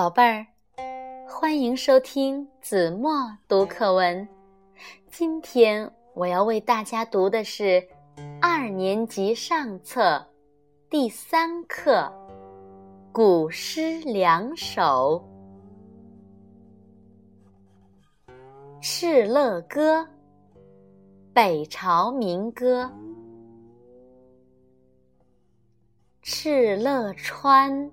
宝贝儿，欢迎收听子墨读课文。今天我要为大家读的是二年级上册第三课《古诗两首》《敕勒歌》，北朝民歌。敕勒川。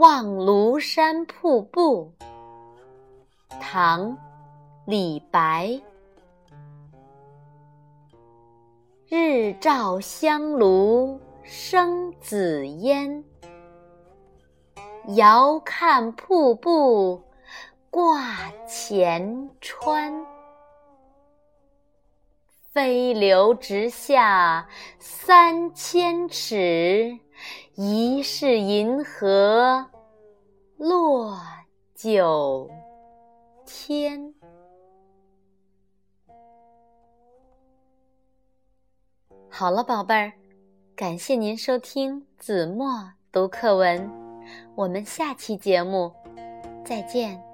望庐山瀑布，唐·李白。日照香炉生紫烟，遥看瀑布挂前川。飞流直下三千尺，疑是银河。落九天。好了，宝贝儿，感谢您收听子墨读课文，我们下期节目再见。